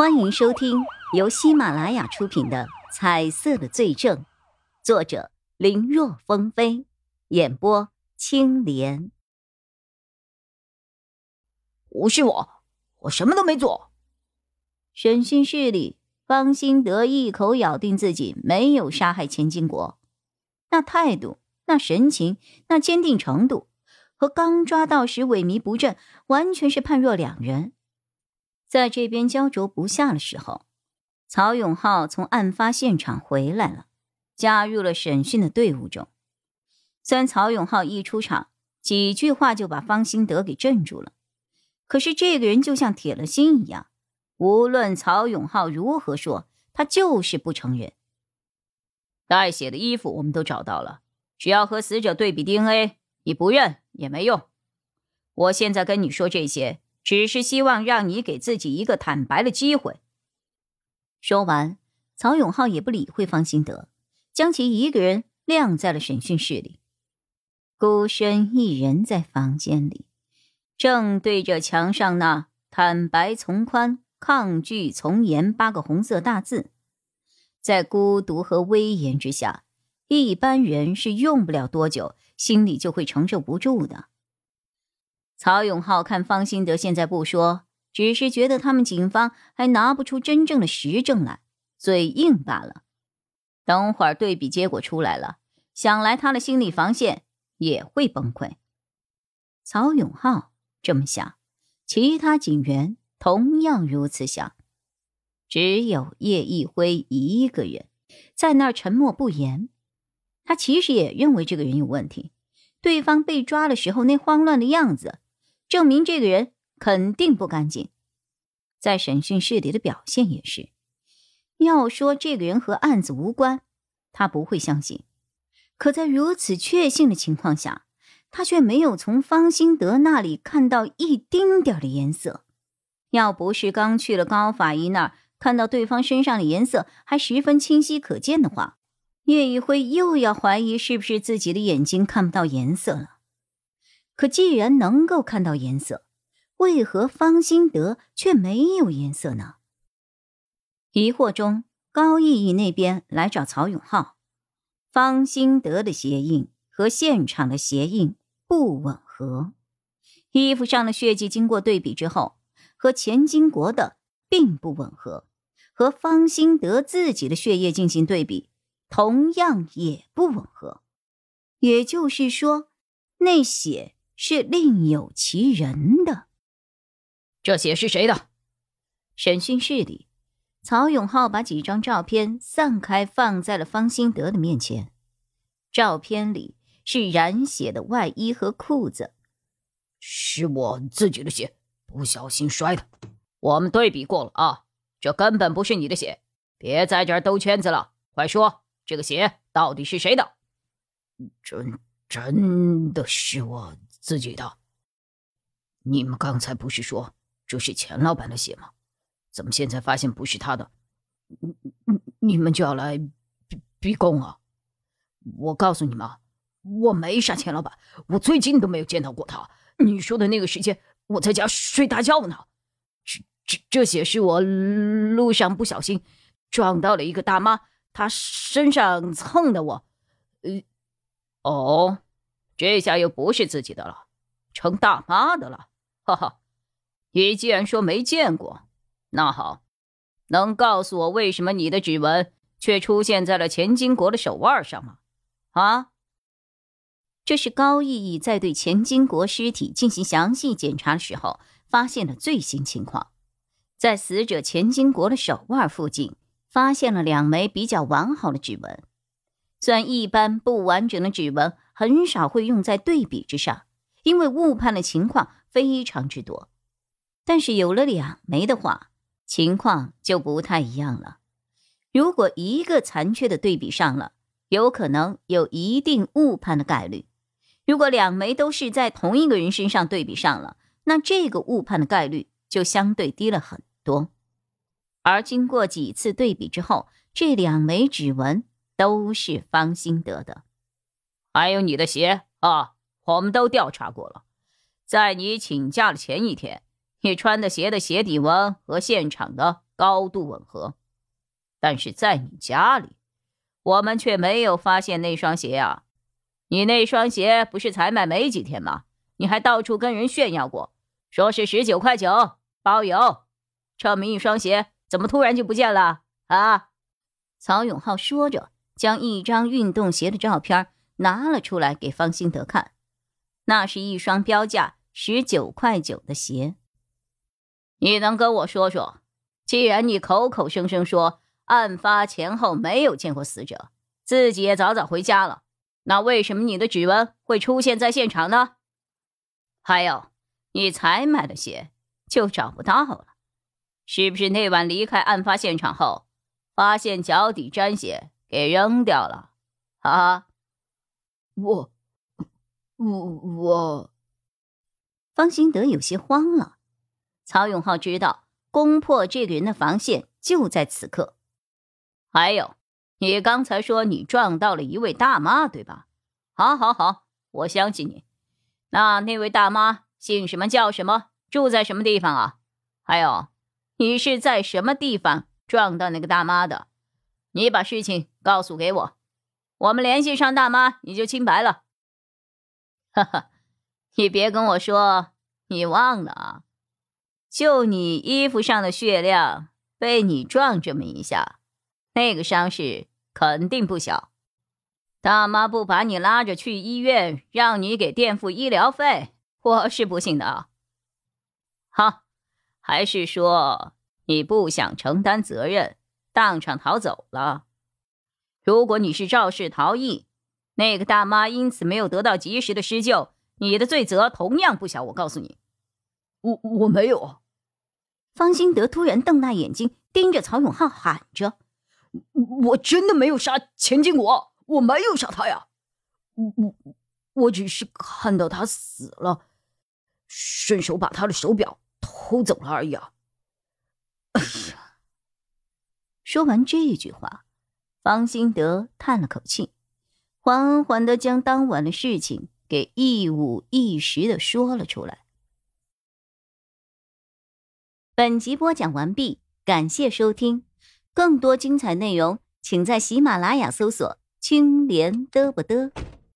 欢迎收听由喜马拉雅出品的《彩色的罪证》，作者林若风飞，演播青莲。不是我，我什么都没做。审讯室里，方兴德一口咬定自己没有杀害钱金国，那态度、那神情、那坚定程度，和刚抓到时萎靡不振，完全是判若两人。在这边焦灼不下的时候，曹永浩从案发现场回来了，加入了审讯的队伍中。虽然曹永浩一出场，几句话就把方兴德给镇住了，可是这个人就像铁了心一样，无论曹永浩如何说，他就是不承认。带血的衣服我们都找到了，只要和死者对比 DNA，你不认也没用。我现在跟你说这些。只是希望让你给自己一个坦白的机会。说完，曹永浩也不理会方兴德，将其一个人晾在了审讯室里，孤身一人在房间里，正对着墙上那“坦白从宽，抗拒从严”八个红色大字。在孤独和威严之下，一般人是用不了多久，心里就会承受不住的。曹永浩看方兴德现在不说，只是觉得他们警方还拿不出真正的实证来，嘴硬罢了。等会儿对比结果出来了，想来他的心理防线也会崩溃。曹永浩这么想，其他警员同样如此想。只有叶一辉一个人在那儿沉默不言。他其实也认为这个人有问题，对方被抓的时候那慌乱的样子。证明这个人肯定不干净，在审讯室里的表现也是。要说这个人和案子无关，他不会相信。可在如此确信的情况下，他却没有从方兴德那里看到一丁点的颜色。要不是刚去了高法医那儿，看到对方身上的颜色还十分清晰可见的话，叶一辉又要怀疑是不是自己的眼睛看不到颜色了。可既然能够看到颜色，为何方兴德却没有颜色呢？疑惑中，高毅毅那边来找曹永浩。方兴德的鞋印和现场的鞋印不吻合，衣服上的血迹经过对比之后，和钱金国的并不吻合，和方兴德自己的血液进行对比，同样也不吻合。也就是说，那血。是另有其人的，这血是谁的？审讯室里，曹永浩把几张照片散开放在了方兴德的面前。照片里是染血的外衣和裤子，是我自己的血，不小心摔的。我们对比过了啊，这根本不是你的血，别在这儿兜圈子了，快说，这个血到底是谁的？真真的是我。自己的，你们刚才不是说这是钱老板的血吗？怎么现在发现不是他的？你你你们就要来逼逼供啊？我告诉你们，我没杀钱老板，我最近都没有见到过他。你说的那个时间，我在家睡大觉呢。这这这血是我路上不小心撞到了一个大妈，她身上蹭的我。呃，哦。这下又不是自己的了，成大妈的了，哈哈！你既然说没见过，那好，能告诉我为什么你的指纹却出现在了钱金国的手腕上吗？啊？这是高毅毅在对钱金国尸体进行详细检查的时候发现的最新情况，在死者钱金国的手腕附近发现了两枚比较完好的指纹，虽然一般不完整的指纹。很少会用在对比之上，因为误判的情况非常之多。但是有了两枚的话，情况就不太一样了。如果一个残缺的对比上了，有可能有一定误判的概率；如果两枚都是在同一个人身上对比上了，那这个误判的概率就相对低了很多。而经过几次对比之后，这两枚指纹都是方兴德的。还有你的鞋啊，我们都调查过了，在你请假的前一天，你穿的鞋的鞋底纹和现场的高度吻合。但是在你家里，我们却没有发现那双鞋啊！你那双鞋不是才买没几天吗？你还到处跟人炫耀过，说是十九块九包邮，这么一双鞋怎么突然就不见了啊？曹永浩说着，将一张运动鞋的照片拿了出来给方兴德看，那是一双标价十九块九的鞋。你能跟我说说，既然你口口声声说。案发前后没有见过死者，自己也早早回家了。那为什么你的指纹会出现在现场呢？还有，你才买的鞋就找不到了，是不是那晚离开案发现场后，发现脚底沾血给扔掉了？啊？我，我，我……方兴德有些慌了。曹永浩知道攻破这个人的防线就在此刻。还有，你刚才说你撞到了一位大妈，对吧？好，好，好，我相信你。那那位大妈姓什么？叫什么？住在什么地方啊？还有，你是在什么地方撞到那个大妈的？你把事情告诉给我，我们联系上大妈，你就清白了。哈哈，你别跟我说你忘了啊！就你衣服上的血量，被你撞这么一下。那个伤势肯定不小，大妈不把你拉着去医院，让你给垫付医疗费，我是不信的啊。好，还是说你不想承担责任，当场逃走了？如果你是肇事逃逸，那个大妈因此没有得到及时的施救，你的罪责同样不小。我告诉你，我我没有。方兴德突然瞪大眼睛，盯着曹永浩喊着。我真的没有杀钱金国，我没有杀他呀，我我我只是看到他死了，顺手把他的手表偷走了而已啊！哎呀，说完这一句话，方心德叹了口气，缓缓的将当晚的事情给一五一十的说了出来。本集播讲完毕，感谢收听。更多精彩内容，请在喜马拉雅搜索“青莲嘚不嘚”。